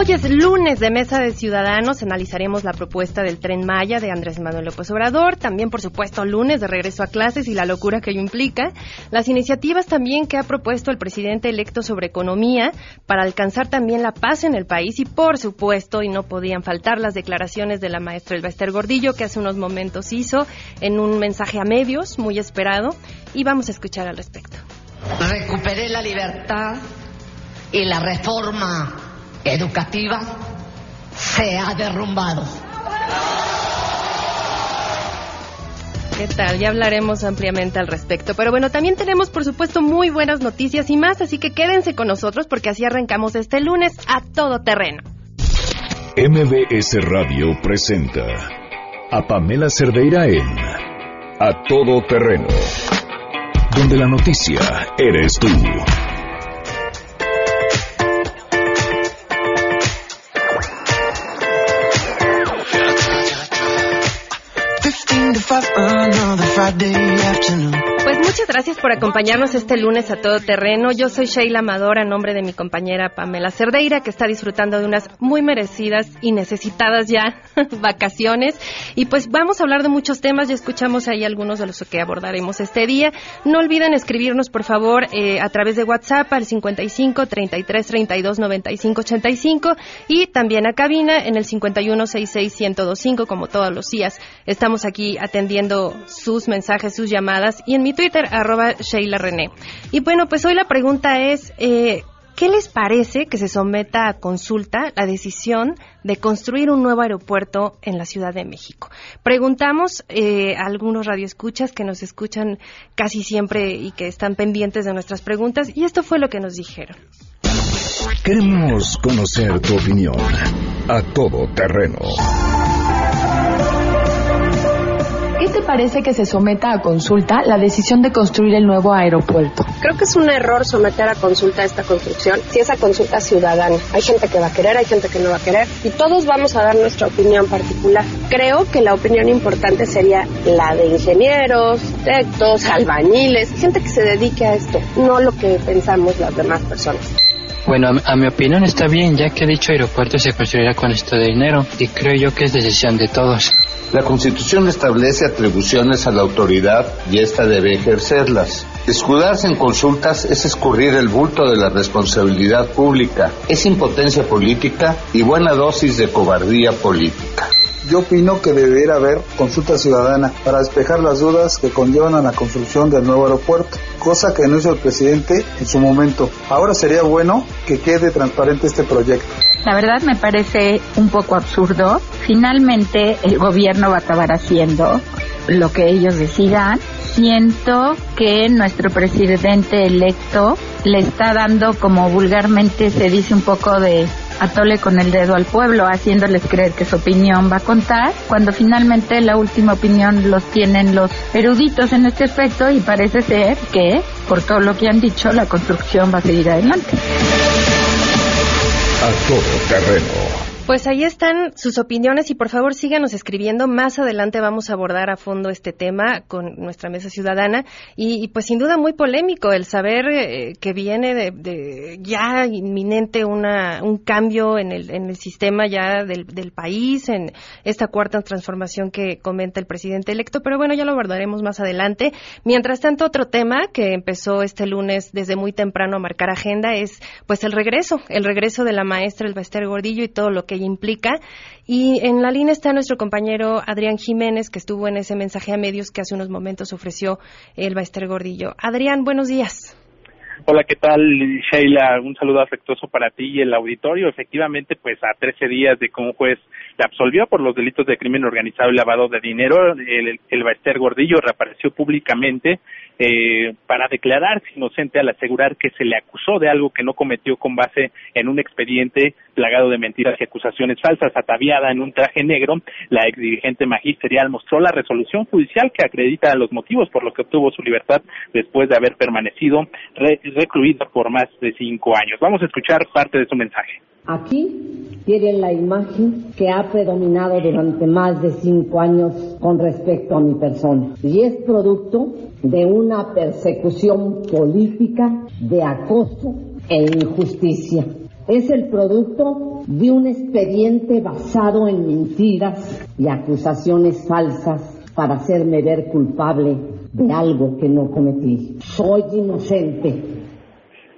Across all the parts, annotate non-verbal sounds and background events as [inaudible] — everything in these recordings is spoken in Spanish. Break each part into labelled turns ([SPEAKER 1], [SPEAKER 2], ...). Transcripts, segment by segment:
[SPEAKER 1] Hoy es lunes de Mesa de Ciudadanos. Analizaremos la propuesta del Tren Maya de Andrés Manuel López Obrador. También, por supuesto, lunes de regreso a clases y la locura que ello implica. Las iniciativas también que ha propuesto el presidente electo sobre economía para alcanzar también la paz en el país. Y, por supuesto, y no podían faltar las declaraciones de la maestra Elba Ester Gordillo que hace unos momentos hizo en un mensaje a medios muy esperado. Y vamos a escuchar al respecto.
[SPEAKER 2] Recuperé la libertad y la reforma educativa se ha derrumbado.
[SPEAKER 1] ¿Qué tal? Ya hablaremos ampliamente al respecto. Pero bueno, también tenemos, por supuesto, muy buenas noticias y más, así que quédense con nosotros porque así arrancamos este lunes a todo terreno.
[SPEAKER 3] MBS Radio presenta a Pamela Cerdeira en A Todo Terreno, donde la noticia eres tú.
[SPEAKER 1] Pues muchas gracias por acompañarnos este lunes a todo terreno. Yo soy Sheila Amador a nombre de mi compañera Pamela Cerdeira, que está disfrutando de unas muy merecidas y necesitadas ya [laughs] vacaciones. Y pues vamos a hablar de muchos temas, ya escuchamos ahí algunos de los que abordaremos este día. No olviden escribirnos, por favor, eh, a través de WhatsApp al 55 33 32 95 85 y también a cabina en el 51 66 1025, como todos los días. Estamos aquí atendiendo sus mensajes, sus llamadas y en mi Twitter, arroba Sheila René. Y bueno, pues hoy la pregunta es, eh, ¿qué les parece que se someta a consulta la decisión de construir un nuevo aeropuerto en la Ciudad de México? Preguntamos eh, a algunos radioescuchas que nos escuchan casi siempre y que están pendientes de nuestras preguntas y esto fue lo que nos dijeron.
[SPEAKER 3] Queremos conocer tu opinión a todo terreno
[SPEAKER 4] ¿Qué te parece que se someta a consulta la decisión de construir el nuevo aeropuerto?
[SPEAKER 5] Creo que es un error someter a consulta esta construcción si esa consulta es ciudadana. Hay gente que va a querer, hay gente que no va a querer y todos vamos a dar nuestra opinión particular. Creo que la opinión importante sería la de ingenieros, arquitectos, albañiles, gente que se dedique a esto, no lo que pensamos las demás personas.
[SPEAKER 6] Bueno, a, mi opinión está bien, ya que dicho aeropuerto se construirá con esto de dinero y creo yo que es decisión de todos.
[SPEAKER 7] La Constitución establece atribuciones a la autoridad y ésta debe ejercerlas. Escudarse en consultas es escurrir el bulto de la responsabilidad pública, es impotencia política y buena dosis de cobardía política.
[SPEAKER 8] Yo opino que debería haber consulta ciudadana para despejar las dudas que conllevan a la construcción del nuevo aeropuerto, cosa que no hizo el presidente en su momento. Ahora sería bueno que quede transparente este proyecto.
[SPEAKER 9] La verdad me parece un poco absurdo. Finalmente el gobierno va a acabar haciendo lo que ellos decidan. Siento que nuestro presidente electo le está dando, como vulgarmente se dice, un poco de atole con el dedo al pueblo, haciéndoles creer que su opinión va a contar, cuando finalmente la última opinión los tienen los eruditos en este aspecto y parece ser que, por todo lo que han dicho, la construcción va a seguir adelante.
[SPEAKER 3] A todo terreno.
[SPEAKER 1] Pues ahí están sus opiniones y por favor síganos escribiendo. Más adelante vamos a abordar a fondo este tema con nuestra mesa ciudadana y, pues sin duda muy polémico el saber eh, que viene de, ya inminente una, un cambio en el, en el sistema ya del, del, país, en esta cuarta transformación que comenta el presidente electo. Pero bueno, ya lo abordaremos más adelante. Mientras tanto, otro tema que empezó este lunes desde muy temprano a marcar agenda es pues el regreso, el regreso de la maestra El Bester Gordillo y todo lo que implica. Y en la línea está nuestro compañero Adrián Jiménez, que estuvo en ese mensaje a medios que hace unos momentos ofreció el Baester Gordillo. Adrián, buenos días.
[SPEAKER 10] Hola, ¿qué tal, Sheila? Un saludo afectuoso para ti y el auditorio. Efectivamente, pues a 13 días de que un juez le absolvió por los delitos de crimen organizado y lavado de dinero, el, el Baester Gordillo reapareció públicamente eh, para declararse inocente al asegurar que se le acusó de algo que no cometió con base en un expediente plagado de mentiras y acusaciones falsas. Ataviada en un traje negro, la ex dirigente magisterial mostró la resolución judicial que acredita los motivos por los que obtuvo su libertad después de haber permanecido recluida por más de cinco años. Vamos a escuchar parte de su mensaje.
[SPEAKER 11] Aquí tienen la imagen que ha predominado durante más de cinco años con respecto a mi persona y es producto de una persecución política de acoso e injusticia. es el producto de un expediente basado en mentiras y acusaciones falsas para hacerme ver culpable de algo que no cometí. Soy inocente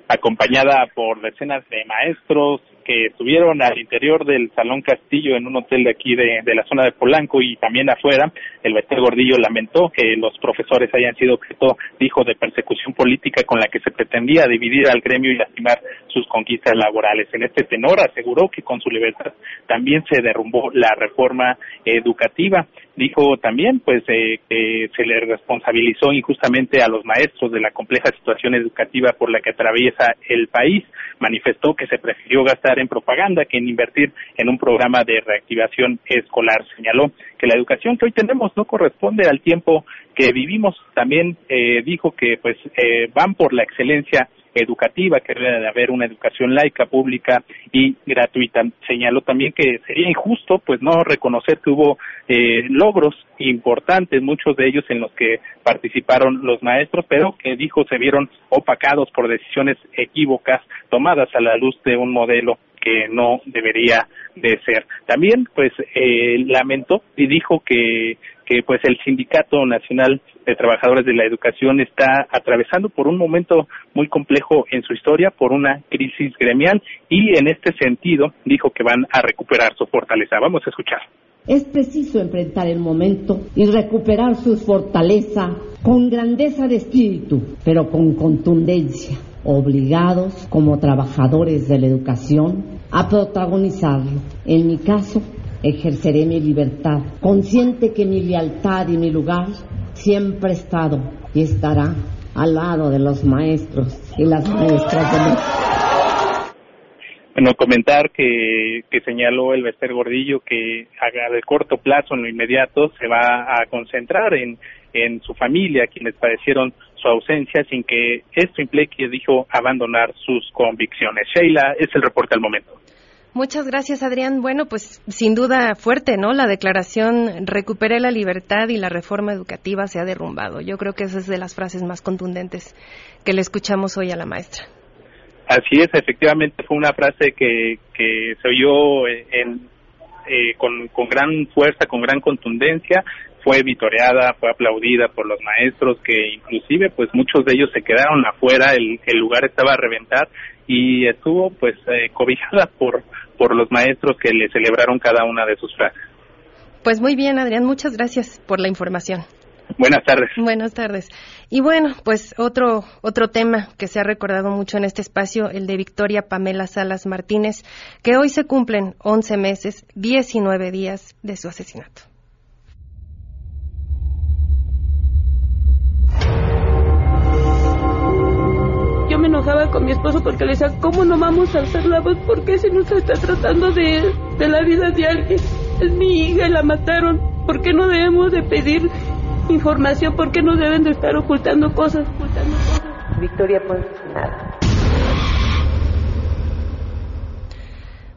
[SPEAKER 10] acompañada por decenas de maestros que estuvieron al interior del Salón Castillo en un hotel de aquí de, la zona de Polanco y también afuera. El Bester Gordillo lamentó que los profesores hayan sido objeto, dijo, de persecución política con la que se pretendía dividir al gremio y lastimar sus conquistas laborales. En este tenor aseguró que con su libertad también se derrumbó la reforma educativa dijo también pues eh, que se le responsabilizó injustamente a los maestros de la compleja situación educativa por la que atraviesa el país. Manifestó que se prefirió gastar en propaganda que en invertir en un programa de reactivación escolar. Señaló que la educación que hoy tenemos no corresponde al tiempo que vivimos. También eh, dijo que pues eh, van por la excelencia educativa, que debe de haber una educación laica, pública y gratuita. Señaló también que sería injusto pues no reconocer que hubo eh, logros importantes, muchos de ellos en los que participaron los maestros, pero que dijo se vieron opacados por decisiones equívocas tomadas a la luz de un modelo que no debería de ser. También, pues, eh, lamentó y dijo que, que, pues, el Sindicato Nacional de Trabajadores de la Educación está atravesando por un momento muy complejo en su historia, por una crisis gremial y en este sentido dijo que van a recuperar su fortaleza. Vamos a escuchar.
[SPEAKER 11] Es preciso enfrentar el momento y recuperar su fortaleza con grandeza de espíritu, pero con contundencia, obligados como trabajadores de la educación a protagonizarlo. En mi caso, ejerceré mi libertad, consciente que mi lealtad y mi lugar siempre ha estado y estará al lado de los maestros y las maestras de México.
[SPEAKER 10] Bueno, comentar que, que señaló el Bester Gordillo que a corto plazo, en lo inmediato, se va a concentrar en, en su familia, quienes padecieron su ausencia, sin que esto implique, dijo, abandonar sus convicciones. Sheila, es el reporte al momento.
[SPEAKER 1] Muchas gracias, Adrián. Bueno, pues sin duda fuerte, ¿no? La declaración recuperé la libertad y la reforma educativa se ha derrumbado. Yo creo que esa es de las frases más contundentes que le escuchamos hoy a la maestra.
[SPEAKER 10] Así es, efectivamente fue una frase que, que se oyó en, eh, con, con gran fuerza, con gran contundencia, fue vitoreada, fue aplaudida por los maestros que inclusive pues muchos de ellos se quedaron afuera, el, el lugar estaba a reventar y estuvo pues eh, cobijada por, por los maestros que le celebraron cada una de sus frases.
[SPEAKER 1] Pues muy bien, Adrián, muchas gracias por la información.
[SPEAKER 10] Buenas tardes.
[SPEAKER 1] Buenas tardes. Y bueno, pues otro otro tema que se ha recordado mucho en este espacio, el de Victoria Pamela Salas Martínez, que hoy se cumplen 11 meses, 19 días de su asesinato.
[SPEAKER 12] Enojaba con mi esposo porque le decía, ¿cómo no vamos a alzar la voz? ¿Por qué se nos está tratando de, de la vida de alguien? Es mi hija y la mataron. ¿Por qué no debemos de pedir información? ¿Por qué no deben de estar ocultando cosas? Ocultando cosas?
[SPEAKER 13] Victoria, pues nada.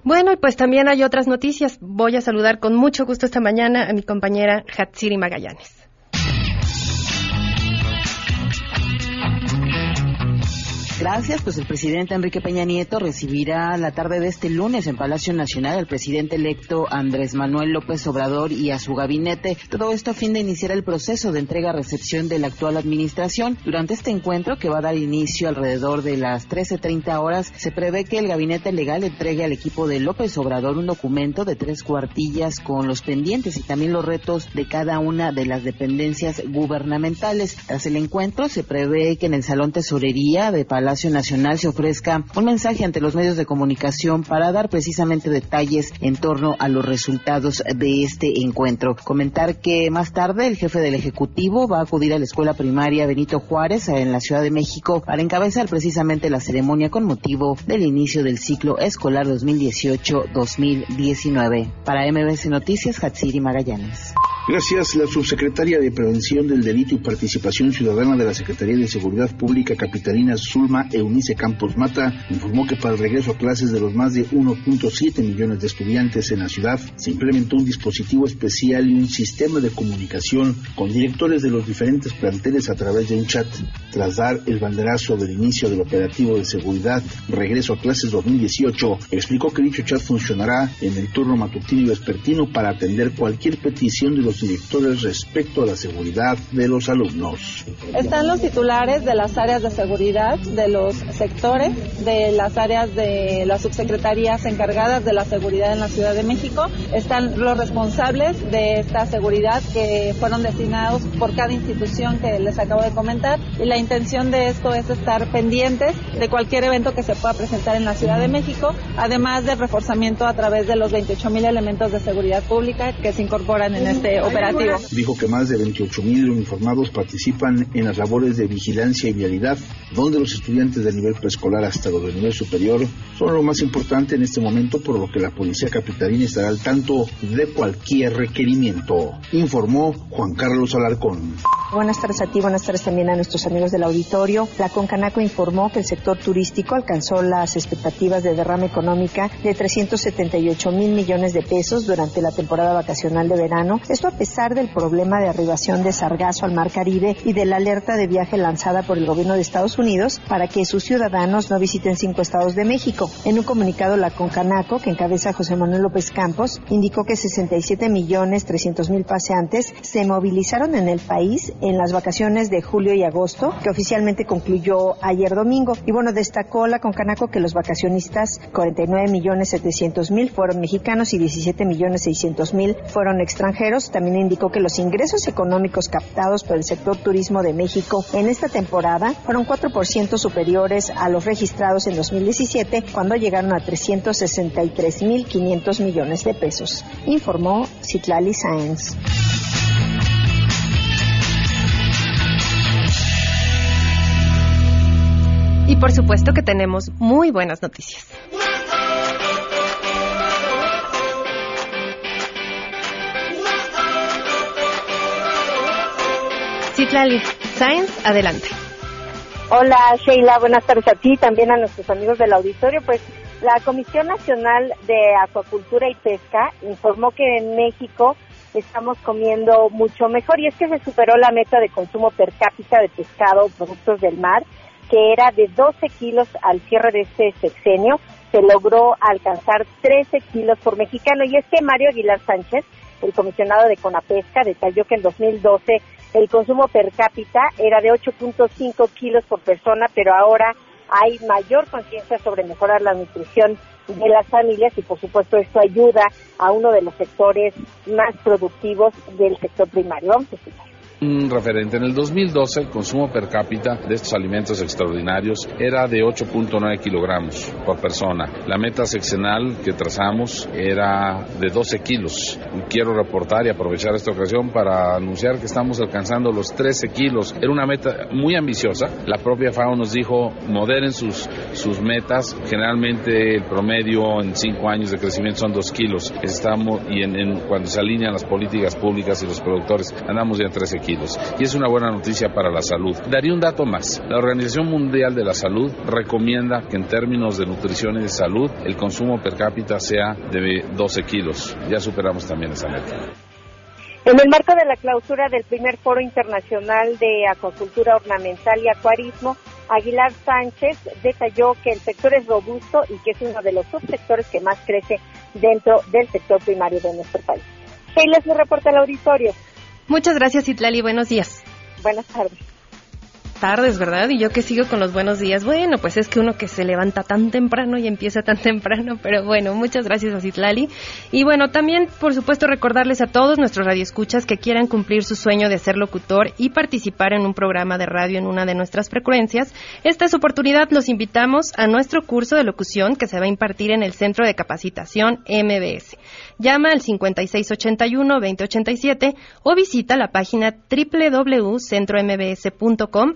[SPEAKER 1] Bueno, y pues también hay otras noticias. Voy a saludar con mucho gusto esta mañana a mi compañera Hatsiri Magallanes.
[SPEAKER 14] Gracias, pues el presidente Enrique Peña Nieto recibirá la tarde de este lunes en Palacio Nacional al presidente electo Andrés Manuel López Obrador y a su gabinete. Todo esto a fin de iniciar el proceso de entrega-recepción de la actual administración. Durante este encuentro, que va a dar inicio alrededor de las 13.30 horas, se prevé que el gabinete legal entregue al equipo de López Obrador un documento de tres cuartillas con los pendientes y también los retos de cada una de las dependencias gubernamentales. Tras el encuentro, se prevé que en el Salón Tesorería de Palacio Palacio Nacional se ofrezca un mensaje ante los medios de comunicación para dar precisamente detalles en torno a los resultados de este encuentro. Comentar que más tarde el jefe del Ejecutivo va a acudir a la escuela primaria Benito Juárez en la Ciudad de México para encabezar precisamente la ceremonia con motivo del inicio del ciclo escolar 2018-2019. Para MBC Noticias, Hatsiri Magallanes.
[SPEAKER 13] Gracias. La subsecretaria de Prevención del Delito y Participación Ciudadana de la Secretaría de Seguridad Pública Capitalina Zulma Eunice Campos Mata informó que para el regreso a clases de los más de 1.7 millones de estudiantes en la ciudad se implementó un dispositivo especial y un sistema de comunicación con directores de los diferentes planteles a través de un chat. Tras dar el banderazo del inicio del operativo de seguridad Regreso a clases 2018, explicó que dicho chat funcionará en el turno matutino y vespertino para atender cualquier petición de los directores respecto a la seguridad de los alumnos.
[SPEAKER 15] Están los titulares de las áreas de seguridad de los sectores, de las áreas de las subsecretarías encargadas de la seguridad en la Ciudad de México. Están los responsables de esta seguridad que fueron designados por cada institución que les acabo de comentar. Y la intención de esto es estar pendientes de cualquier evento que se pueda presentar en la Ciudad de México, además del reforzamiento a través de los 28 mil elementos de seguridad pública que se incorporan en este operativo.
[SPEAKER 13] Dijo que más de 28 mil uniformados participan en las labores de vigilancia y vialidad, donde los estudiantes de nivel preescolar hasta los de nivel superior son lo más importante en este momento, por lo que la Policía Capitalina estará al tanto de cualquier requerimiento, informó Juan Carlos Alarcón.
[SPEAKER 16] Buenas tardes a ti, buenas tardes también a nuestros amigos del auditorio. La Concanaco informó que el sector turístico alcanzó las expectativas de derrama económica de 378 mil millones de pesos durante la temporada vacacional de verano. Esto a pesar del problema de arribación de sargazo al Mar Caribe y de la alerta de viaje lanzada por el gobierno de Estados Unidos para que sus ciudadanos no visiten cinco estados de México. En un comunicado, la Concanaco, que encabeza José Manuel López Campos, indicó que 67 millones 300 mil paseantes se movilizaron en el país en las vacaciones de julio y agosto, que oficialmente concluyó ayer domingo. Y bueno, destacó la Concanaco que los vacacionistas, 49 millones 700 mil fueron mexicanos y 17 millones 600 mil fueron extranjeros. Indicó que los ingresos económicos captados por el sector turismo de México en esta temporada fueron 4% superiores a los registrados en 2017, cuando llegaron a 363 mil 500 millones de pesos, informó Citlali Sáenz.
[SPEAKER 1] Y por supuesto que tenemos muy buenas noticias. Citlali Science, adelante.
[SPEAKER 17] Hola Sheila, buenas tardes a ti, también a nuestros amigos del auditorio. Pues la Comisión Nacional de Acuacultura y Pesca informó que en México estamos comiendo mucho mejor y es que se superó la meta de consumo per cápita de pescado o productos del mar que era de 12 kilos al cierre de este sexenio, se logró alcanzar 13 kilos por mexicano. Y es que Mario Aguilar Sánchez, el comisionado de Conapesca, detalló que en 2012 el consumo per cápita era de 8.5 kilos por persona, pero ahora hay mayor conciencia sobre mejorar la nutrición de las familias y por supuesto esto ayuda a uno de los sectores más productivos del sector primario. Vamos a escuchar
[SPEAKER 18] un referente. En el 2012 el consumo per cápita de estos alimentos extraordinarios era de 8.9 kilogramos por persona. La meta sexenal que trazamos era de 12 kilos. Quiero reportar y aprovechar esta ocasión para anunciar que estamos alcanzando los 13 kilos. Era una meta muy ambiciosa. La propia FAO nos dijo moderen sus, sus metas. Generalmente el promedio en 5 años de crecimiento son 2 kilos. Estamos, y en, cuando se alinean las políticas públicas y los productores, andamos ya en 13 kilos y es una buena noticia para la salud. Daría un dato más. La Organización Mundial de la Salud recomienda que en términos de nutrición y de salud el consumo per cápita sea de 12 kilos. Ya superamos también esa meta.
[SPEAKER 17] En el marco de la clausura del primer foro internacional de acuacultura ornamental y acuarismo, Aguilar Sánchez detalló que el sector es robusto y que es uno de los subsectores que más crece dentro del sector primario de nuestro país. les me reporta al auditorio.
[SPEAKER 1] Muchas gracias, Itlali. Buenos días.
[SPEAKER 17] Buenas tardes.
[SPEAKER 1] Tardes, ¿verdad? Y yo que sigo con los buenos días. Bueno, pues es que uno que se levanta tan temprano y empieza tan temprano, pero bueno, muchas gracias a Citlali. Y bueno, también, por supuesto, recordarles a todos nuestros radioescuchas que quieran cumplir su sueño de ser locutor y participar en un programa de radio en una de nuestras frecuencias. Esta es oportunidad, los invitamos a nuestro curso de locución que se va a impartir en el Centro de Capacitación MBS. Llama al 5681-2087 o visita la página www.centrombs.com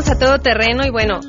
[SPEAKER 1] Regresamos a todo terreno y bueno,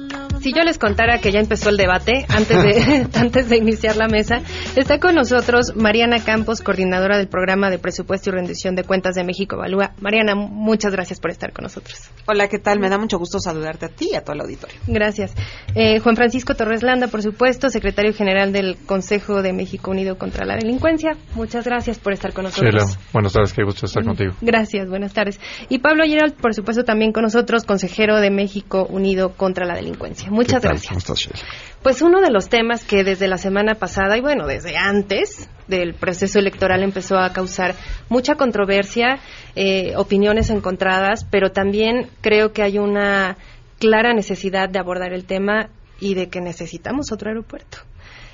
[SPEAKER 1] si yo les contara que ya empezó el debate antes de, [laughs] [laughs] antes de iniciar la mesa, está con nosotros Mariana Campos, coordinadora del programa de presupuesto y rendición de cuentas de México Evalúa. Mariana, muchas gracias por estar con nosotros.
[SPEAKER 19] Hola, ¿qué tal? Me da mucho gusto saludarte a ti y a todo el auditorio.
[SPEAKER 1] Gracias. Eh, Juan Francisco Torres Landa, por supuesto, secretario general del Consejo de México Unido contra la Delincuencia. Muchas gracias por estar con nosotros.
[SPEAKER 20] Sheila, buenas tardes, qué gusto estar contigo.
[SPEAKER 1] Gracias, buenas tardes. Y Pablo Gerald, por supuesto, también con nosotros, consejero de México Unido contra la Delincuencia. Muchas gracias.
[SPEAKER 20] ¿Cómo estás, Sheila?
[SPEAKER 1] Pues uno de los temas que desde la semana pasada y bueno, desde antes del proceso electoral empezó a causar mucha controversia, eh, opiniones encontradas, pero también creo que hay una clara necesidad de abordar el tema y de que necesitamos otro aeropuerto.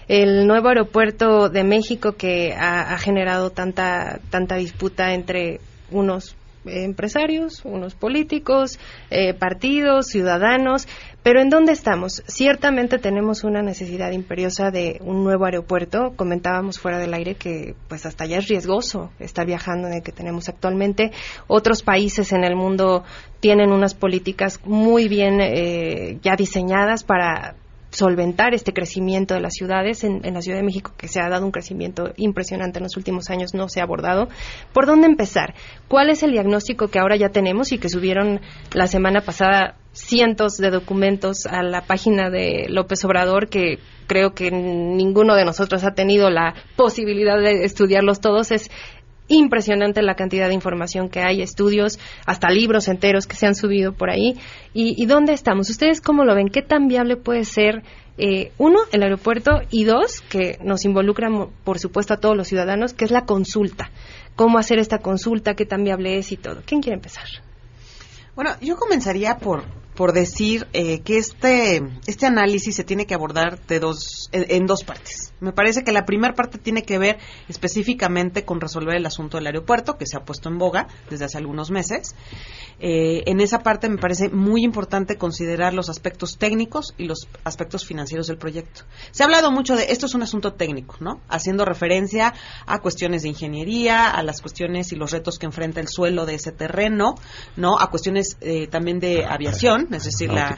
[SPEAKER 1] El nuevo aeropuerto de México que ha, ha generado tanta, tanta disputa entre unos empresarios, unos políticos, eh, partidos, ciudadanos, pero ¿en dónde estamos? Ciertamente tenemos una necesidad imperiosa de un nuevo aeropuerto. Comentábamos fuera del aire que pues hasta ya es riesgoso estar viajando en el que tenemos actualmente. Otros países en el mundo tienen unas políticas muy bien eh, ya diseñadas para solventar este crecimiento de las ciudades. En, en, la Ciudad de México, que se ha dado un crecimiento impresionante en los últimos años, no se ha abordado. ¿Por dónde empezar? ¿Cuál es el diagnóstico que ahora ya tenemos y que subieron la semana pasada cientos de documentos a la página de López Obrador que creo que ninguno de nosotros ha tenido la posibilidad de estudiarlos todos? Es impresionante la cantidad de información que hay, estudios, hasta libros enteros que se han subido por ahí. ¿Y, y dónde estamos? ¿Ustedes cómo lo ven? ¿Qué tan viable puede ser, eh, uno, el aeropuerto y dos, que nos involucra, por supuesto, a todos los ciudadanos, que es la consulta? ¿Cómo hacer esta consulta? ¿Qué tan viable es y todo? ¿Quién quiere empezar?
[SPEAKER 19] Bueno, yo comenzaría por, por decir eh, que este, este análisis se tiene que abordar de dos, en, dos partes. Me parece que la primera parte tiene que ver específicamente con resolver el asunto del aeropuerto, que se ha puesto en boga desde hace algunos meses. Eh, en esa parte me parece muy importante considerar los aspectos técnicos y los aspectos financieros del proyecto. Se ha hablado mucho de esto es un asunto técnico, ¿no? Haciendo referencia a cuestiones de ingeniería, a las cuestiones y los retos que enfrenta el suelo de ese terreno, ¿no? A cuestiones eh, también de aviación, es decir, la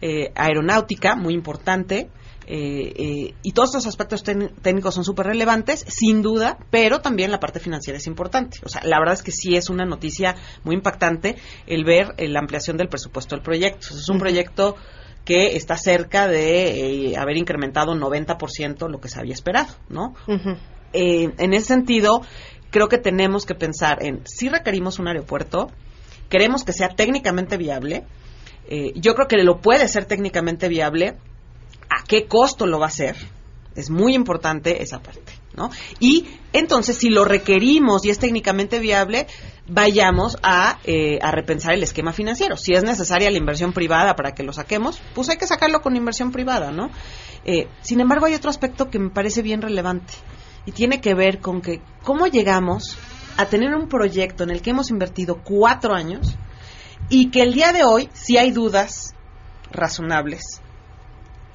[SPEAKER 19] eh, aeronáutica, muy importante. Eh, eh, y todos estos aspectos técnicos son súper relevantes, sin duda, pero también la parte financiera es importante. O sea, la verdad es que sí es una noticia muy impactante el ver eh, la ampliación del presupuesto del proyecto. Es un proyecto que está cerca de haber incrementado 90% lo que se había esperado, ¿no? Uh -huh. en ese sentido, creo que tenemos que pensar en si requerimos un aeropuerto, queremos que sea técnicamente viable, yo creo que lo puede ser técnicamente viable, a qué costo lo va a hacer. Es muy importante esa parte, ¿no? Y entonces, si lo requerimos y es técnicamente viable, vayamos a, eh, a repensar el esquema financiero. Si es necesaria la inversión privada para que lo saquemos, pues hay que sacarlo con inversión privada, ¿no? Eh, sin embargo, hay otro aspecto que me parece bien relevante y tiene que ver con que cómo llegamos a tener un proyecto en el que hemos invertido cuatro años y que el día de hoy, si hay dudas razonables,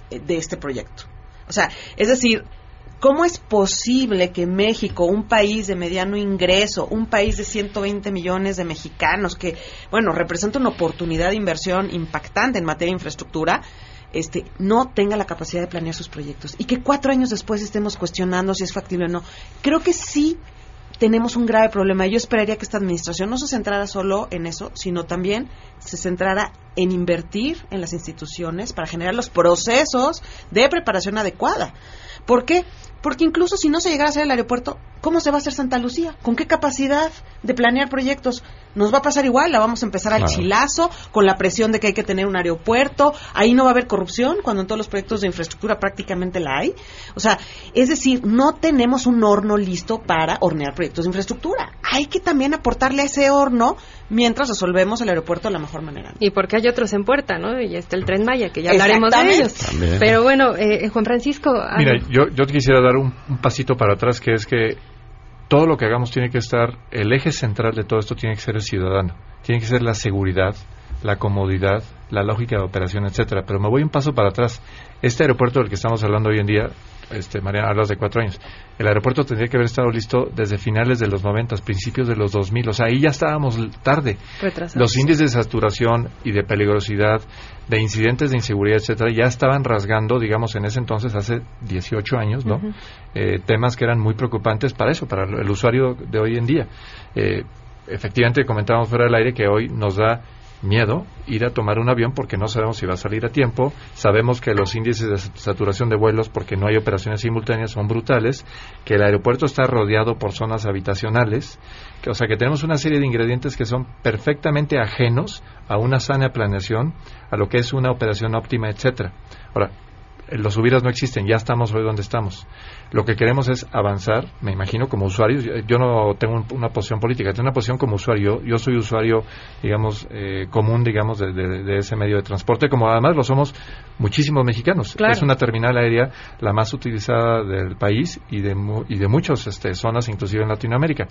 [SPEAKER 19] de este proyecto. O sea, es decir, ¿cómo es posible que México, un país de mediano ingreso, un país de 120 millones de mexicanos, que, bueno, representa una oportunidad de inversión impactante en materia de infraestructura, este, no tenga la capacidad de planear sus proyectos y que cuatro años después estemos cuestionando si es factible o no? Creo que sí tenemos un grave problema. Yo esperaría que esta administración no se centrara solo en eso, sino también se centrara en invertir en las instituciones para generar los procesos de preparación adecuada. ¿Por qué? Porque incluso si no se llegara a hacer el aeropuerto, ¿cómo se va a hacer Santa Lucía? ¿Con qué capacidad de planear proyectos? Nos va a pasar igual, la vamos a empezar al
[SPEAKER 20] Claro.
[SPEAKER 19] chilazo, con la presión de que hay que tener un aeropuerto, ahí no va a haber corrupción, cuando en todos los proyectos de infraestructura prácticamente la hay. O sea, es decir, no tenemos un horno listo para hornear proyectos de infraestructura. Hay que también aportarle a ese horno mientras resolvemos el aeropuerto de la mejor manera.
[SPEAKER 1] Y porque hay otros en puerta, ¿no? Y está el Tren Maya, que ya hablaremos de ellos.
[SPEAKER 20] También.
[SPEAKER 1] Pero bueno, eh, Juan Francisco... ah,
[SPEAKER 20] Mira, yo, yo quisiera dar un, un pasito para atrás, que es que todo lo que hagamos tiene que estar, el eje central de todo esto tiene que ser el ciudadano, tiene que ser la seguridad, la comodidad, la lógica de operación, etcétera. Pero me voy un paso para atrás. Este aeropuerto del que estamos hablando hoy en día, este, María, hablas de cuatro años. El aeropuerto tendría que haber estado listo desde finales de los 90, principios de los 2000. O sea, ahí ya estábamos tarde.
[SPEAKER 1] retrasados.
[SPEAKER 20] Los índices de saturación y de peligrosidad, de incidentes de inseguridad, etcétera, ya estaban rasgando, digamos, en ese entonces, hace 18 años, ¿no? Eh, temas que eran muy preocupantes para eso, para el usuario de hoy en día. Eh, efectivamente, comentábamos fuera del aire que hoy nos da miedo ir a tomar un avión porque no sabemos si va a salir a tiempo, sabemos que los índices de saturación de vuelos porque no hay operaciones simultáneas son brutales, que el aeropuerto está rodeado por zonas habitacionales, que, o sea que tenemos una serie de ingredientes que son perfectamente ajenos a una sana planeación, a lo que es una operación óptima, etcétera. Ahora, los hubieras no existen, ya estamos hoy donde estamos. Lo que queremos es avanzar, me imagino, como usuarios. Yo, yo no tengo un- una posición política, tengo una posición como usuario. Yo soy usuario, digamos, eh, común, digamos, de, de- de ese medio de transporte, como además lo somos muchísimos mexicanos.
[SPEAKER 1] Claro.
[SPEAKER 20] Es una terminal aérea la más utilizada del país y de, y de muchas este, zonas, inclusive en Latinoamérica.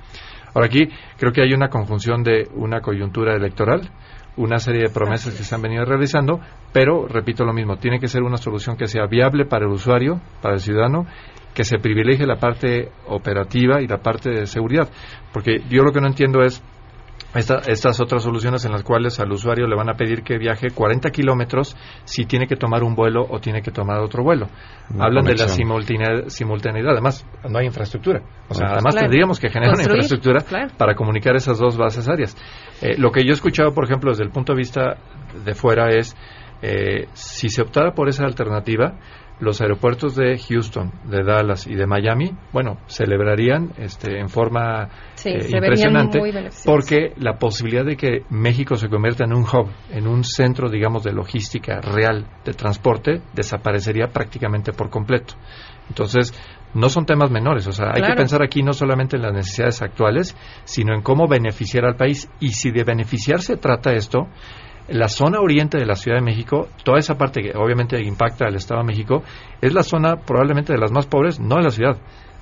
[SPEAKER 20] Ahora aquí creo que hay una conjunción de una coyuntura electoral, una serie de promesas que se han venido realizando, pero repito lo mismo, tiene que ser una solución que sea viable para el usuario, para el ciudadano, que se privilegie la parte operativa y la parte de seguridad, porque yo lo que no entiendo es esta- estas otras soluciones en las cuales al usuario le van a pedir que viaje 40 kilómetros si tiene que tomar un vuelo o tiene que tomar otro vuelo.
[SPEAKER 21] Una
[SPEAKER 20] Hablan de la simultaneidad, simultaneidad. Además, no hay infraestructura. O sea,
[SPEAKER 21] Claro.
[SPEAKER 20] además
[SPEAKER 21] Claro.
[SPEAKER 20] tendríamos que generar
[SPEAKER 21] Construir,
[SPEAKER 20] una infraestructura
[SPEAKER 21] claro.
[SPEAKER 20] para comunicar esas dos bases áreas. Eh, lo que yo he escuchado, por ejemplo, desde el punto de vista de fuera es, eh, si se optara por esa alternativa, los aeropuertos de Houston, de Dallas y de Miami, bueno, celebrarían este, en forma
[SPEAKER 1] Sí,
[SPEAKER 20] eh, impresionante porque la posibilidad de que México se convierta en un hub, en un centro, digamos, de logística real de transporte, desaparecería prácticamente por completo. Entonces, no son temas menores, o sea, hay que pensar aquí no solamente en las necesidades actuales, sino en cómo beneficiar al país. Y si de beneficiar se trata esto, la zona oriente de la Ciudad de México, toda esa parte que obviamente impacta al Estado de México, es la zona probablemente de las más pobres, no de la ciudad,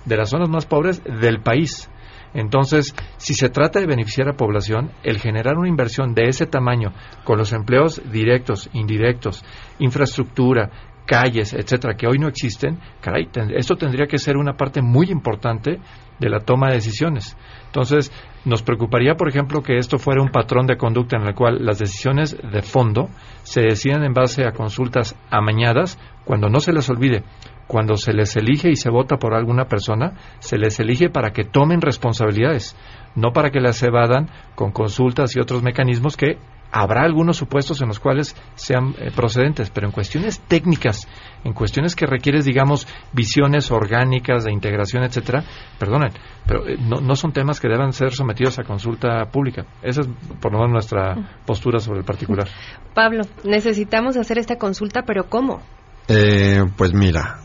[SPEAKER 20] de las zonas más pobres del país. Entonces, si se trata de beneficiar a población, el generar una inversión de ese tamaño, con los empleos directos, indirectos, infraestructura, calles, etcétera, que hoy no existen, caray, esto tendría que ser una parte muy importante de la toma de decisiones. Entonces, nos preocuparía, por ejemplo, que esto fuera un patrón de conducta en el cual las decisiones de fondo se decidan en base a consultas amañadas, cuando no se les olvide, cuando se les elige y se vota por alguna persona, se les elige para que tomen responsabilidades, no para que las evadan con consultas y otros mecanismos que habrá algunos supuestos en los cuales sean eh, procedentes, pero en cuestiones técnicas, en cuestiones que requieres, digamos, visiones orgánicas de integración, etcétera, perdonen, pero eh, no, no son temas que deban ser sometidos a consulta pública. Esa es por lo menos nuestra postura sobre el particular. [laughs]
[SPEAKER 1] Pablo, necesitamos hacer esta consulta, pero ¿cómo?
[SPEAKER 21] Eh, pues mira,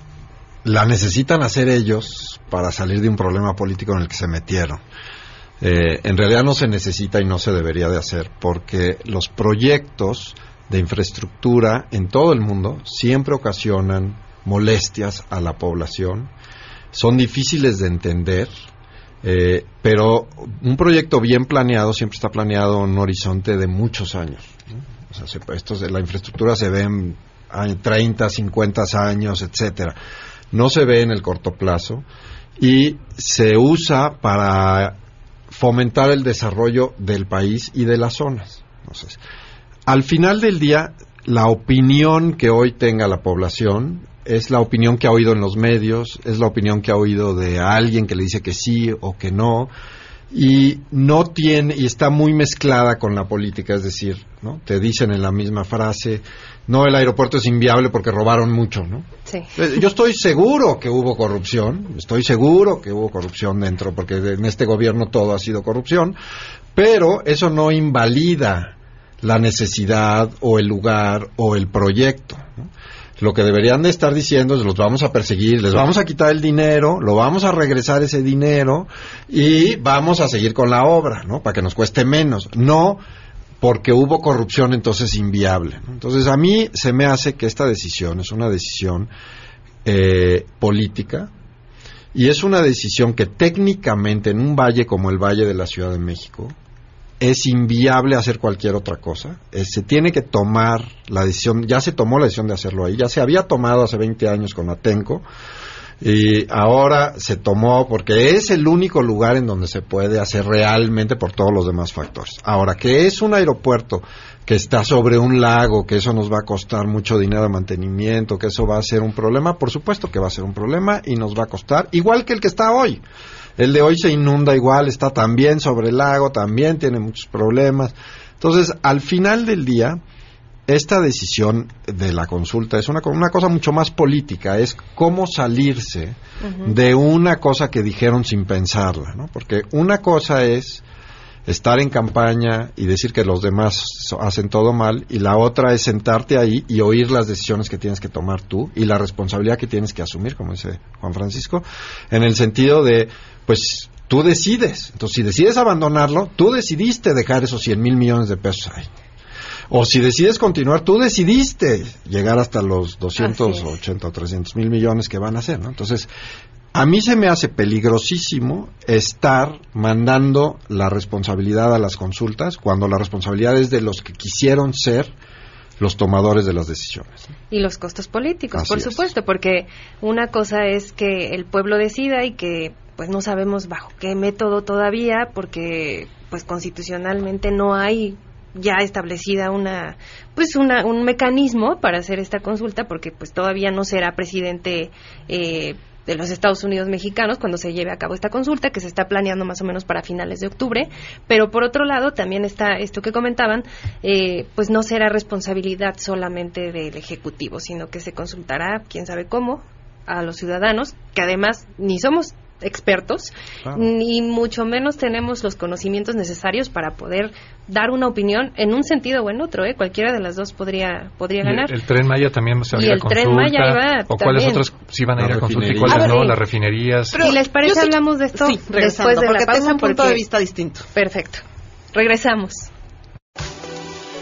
[SPEAKER 21] la necesitan hacer ellos para salir de un problema político en el que se metieron. Eh, en realidad no se necesita y no se debería de hacer porque los proyectos de infraestructura en todo el mundo siempre ocasionan molestias a la población, son difíciles de entender, eh, pero un proyecto bien planeado siempre está planeado en un horizonte de muchos años. la infraestructura se ve en año- 30, 50 años, etcétera. No se ve en el corto plazo y se usa para fomentar el desarrollo del país y de las zonas. Entonces, al final del día, la opinión que hoy tenga la población es la opinión que ha oído en los medios, es la opinión que ha oído de alguien que le dice que sí o que no, y no tiene, y está muy mezclada con la política, es decir, ¿no? Te dicen en la misma frase, no, el aeropuerto es inviable porque robaron mucho, ¿no?
[SPEAKER 1] Sí.
[SPEAKER 21] Eh, Yo estoy seguro que hubo corrupción, estoy seguro que hubo corrupción dentro, porque en este gobierno todo ha sido corrupción, Pero eso no invalida la necesidad o el lugar o el proyecto. ¿no? Lo que deberían de estar diciendo es los vamos a perseguir, les vamos a quitar el dinero, lo vamos a regresar ese dinero y vamos a seguir con la obra, ¿no? Para que nos cueste menos. No porque hubo corrupción entonces inviable. Entonces a mí se me hace que esta decisión es una decisión eh, política y es una decisión que técnicamente en un valle como el Valle de la Ciudad de México es inviable hacer cualquier otra cosa. Eh, se tiene que tomar la decisión, ya se tomó la decisión de hacerlo ahí, ya se había tomado hace 20 años con Atenco y ahora se tomó porque es el único lugar en donde se puede hacer realmente por todos los demás factores. Ahora, que es un aeropuerto que está sobre un lago, que eso nos va a costar mucho dinero de mantenimiento, que eso va a ser un problema, por supuesto que va a ser un problema y nos va a costar, igual que el que está hoy. El de hoy se inunda igual, está también sobre el lago, también tiene muchos problemas. Entonces, al final del día, esta decisión de la consulta es una, una cosa mucho más política, es cómo salirse de una cosa que dijeron sin pensarla, ¿no? Porque una cosa es estar en campaña y decir que los demás hacen todo mal y la otra es sentarte ahí y oír las decisiones que tienes que tomar tú y la responsabilidad que tienes que asumir, como dice Juan Francisco, en el sentido de, pues tú decides. Entonces, si decides abandonarlo, tú decidiste dejar esos 100 mil millones de pesos ahí. O si decides continuar, tú decidiste llegar hasta los 280 o 300 mil millones que van a ser, ¿no? Entonces, a mí se me hace peligrosísimo estar mandando la responsabilidad a las consultas cuando la responsabilidad es de los que quisieron ser los tomadores de las decisiones.
[SPEAKER 1] Y los costos políticos,
[SPEAKER 21] Así
[SPEAKER 1] por
[SPEAKER 21] es.
[SPEAKER 1] supuesto, porque una cosa es que el pueblo decida y que pues no sabemos bajo qué método todavía, porque pues constitucionalmente no hay ya establecida una pues una, un mecanismo para hacer esta consulta porque pues todavía no será presidente eh, de los Estados Unidos mexicanos cuando se lleve a cabo esta consulta que se está planeando más o menos para finales de octubre. Pero por otro lado también está esto que comentaban eh, pues no será responsabilidad solamente del ejecutivo sino que se consultará quién sabe cómo a los ciudadanos que además ni somos expertos
[SPEAKER 21] Claro.
[SPEAKER 1] ni mucho menos tenemos los conocimientos necesarios para poder dar una opinión en un sentido o en otro, ¿eh? Cualquiera de las dos podría podría
[SPEAKER 20] Y
[SPEAKER 1] ganar.
[SPEAKER 20] El, el tren Maya también se va a
[SPEAKER 1] Y
[SPEAKER 20] ir a
[SPEAKER 1] el Tren
[SPEAKER 20] consulta.
[SPEAKER 1] Maya iba
[SPEAKER 20] ¿O cuáles otras sí van a ir a consulta y cuáles no? Las refinerías.
[SPEAKER 1] si les parece, hablamos de esto
[SPEAKER 19] sí, regresando,
[SPEAKER 1] después de
[SPEAKER 19] porque
[SPEAKER 1] la pausa.
[SPEAKER 19] tengo un punto
[SPEAKER 1] porque-
[SPEAKER 19] de vista distinto.
[SPEAKER 1] Perfecto. Regresamos.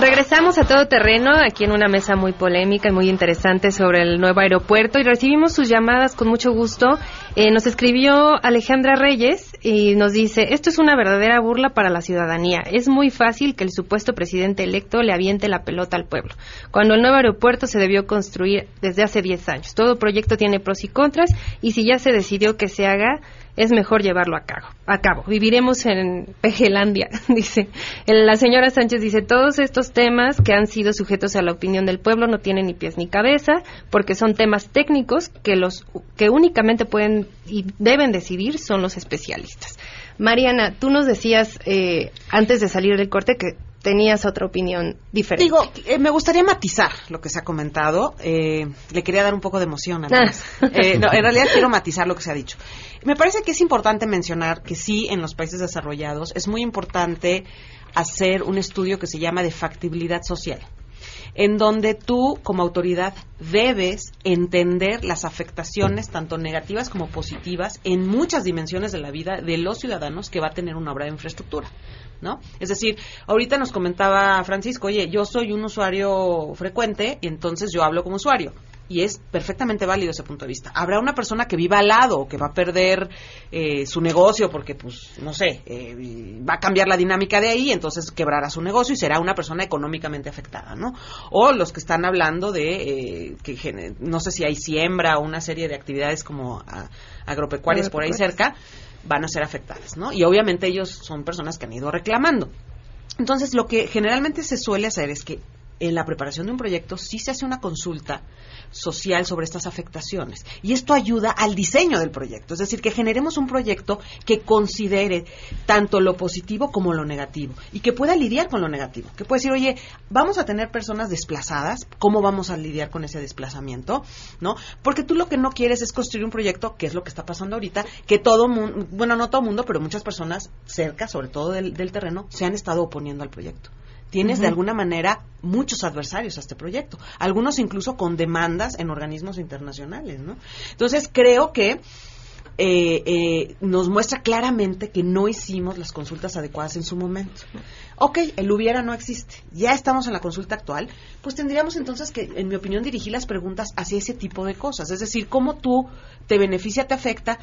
[SPEAKER 1] Regresamos a todo terreno, aquí en una mesa muy polémica y muy interesante sobre el nuevo aeropuerto y recibimos sus llamadas con mucho gusto. Eh, nos escribió Alejandra Reyes y nos dice, esto es una verdadera burla para la ciudadanía. Es muy fácil que el supuesto presidente electo le aviente la pelota al pueblo, cuando el nuevo aeropuerto se debió construir desde hace 10 años. Todo proyecto tiene pros y contras y si ya se decidió que se haga, es mejor llevarlo a cabo. A cabo. Viviremos en Pejelandia, [laughs] dice. La señora Sánchez dice, todos estos temas que han sido sujetos a la opinión del pueblo no tienen ni pies ni cabeza, porque son temas técnicos que los que únicamente pueden y deben decidir son los especialistas. Mariana, tú nos decías eh, antes de salir del corte que tenías otra opinión diferente.
[SPEAKER 19] Digo, eh, me gustaría matizar lo que se ha comentado. Eh, le quería dar un poco de emoción. además. Eh, no, en realidad quiero matizar lo que se ha dicho. Me parece que es importante mencionar que sí, en los países desarrollados es muy importante hacer un estudio que se llama de factibilidad social en donde tú como autoridad debes entender las afectaciones tanto negativas como positivas en muchas dimensiones de la vida de los ciudadanos que va a tener una obra de infraestructura. ¿No? Es decir, ahorita nos comentaba Francisco, oye, yo soy un usuario frecuente y entonces yo hablo como usuario. Y es perfectamente válido ese punto de vista. Habrá una persona que viva al lado, que va a perder eh, su negocio porque, pues, no sé, eh, va a cambiar la dinámica de ahí, entonces quebrará su negocio y será una persona económicamente afectada, ¿no? O los que están hablando de, eh, que no sé si hay siembra o una serie de actividades como a- agropecuarias por ahí cerca, van a ser afectadas, ¿no? Y obviamente ellos son personas que han ido reclamando. Entonces, lo que generalmente se suele hacer es que en la preparación de un proyecto sí se hace una consulta social sobre estas afectaciones. Y esto ayuda al diseño del proyecto. Es decir, que generemos un proyecto que considere tanto lo positivo como lo negativo y que pueda lidiar con lo negativo. Que puede decir, oye, vamos a tener personas desplazadas, ¿cómo vamos a lidiar con ese desplazamiento? ¿No? Porque tú lo que no quieres es construir un proyecto, que es lo que está pasando ahorita, que todo mundo, bueno, no todo mundo, pero muchas personas cerca, sobre todo del, del terreno, se han estado oponiendo al proyecto tienes de alguna manera muchos adversarios a este proyecto, algunos incluso con demandas en organismos internacionales, ¿no? Entonces creo que eh, eh, nos muestra claramente que no hicimos las consultas adecuadas en su momento. Ok, el hubiera no existe. Ya estamos en la consulta actual, pues tendríamos entonces que, en mi opinión, dirigir las preguntas hacia ese tipo de cosas. Es decir, cómo tú te beneficia, te afecta,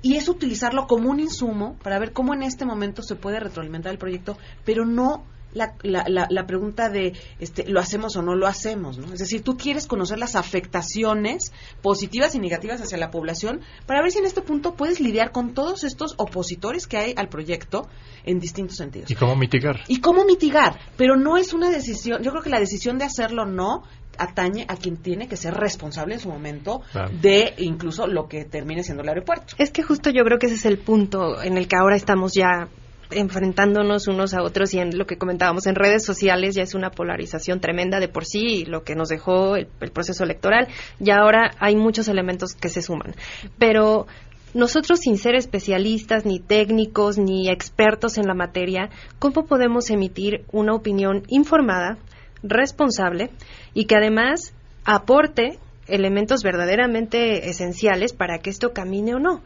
[SPEAKER 19] y es utilizarlo como un insumo para ver cómo en este momento se puede retroalimentar el proyecto, pero no la, la, la, pregunta de este, lo hacemos o no lo hacemos, ¿no? Es decir, tú quieres conocer las afectaciones positivas y negativas hacia la población para ver si en este punto puedes lidiar con todos estos opositores que hay al proyecto en distintos sentidos.
[SPEAKER 20] ¿Y cómo mitigar?
[SPEAKER 19] Y cómo mitigar, pero no es una decisión, yo creo que la decisión de hacerlo no atañe a quien tiene que ser responsable en su momento de incluso lo que termine siendo el aeropuerto.
[SPEAKER 1] Es que justo yo creo que ese es el punto en el que ahora estamos ya enfrentándonos unos a otros y en lo que comentábamos en redes sociales ya es una polarización tremenda de por sí lo que nos dejó el, proceso electoral y ahora hay muchos elementos que se suman. Pero nosotros sin ser especialistas, ni técnicos, ni expertos en la materia, ¿cómo podemos emitir una opinión informada, responsable y que además aporte elementos verdaderamente esenciales para que esto camine o no?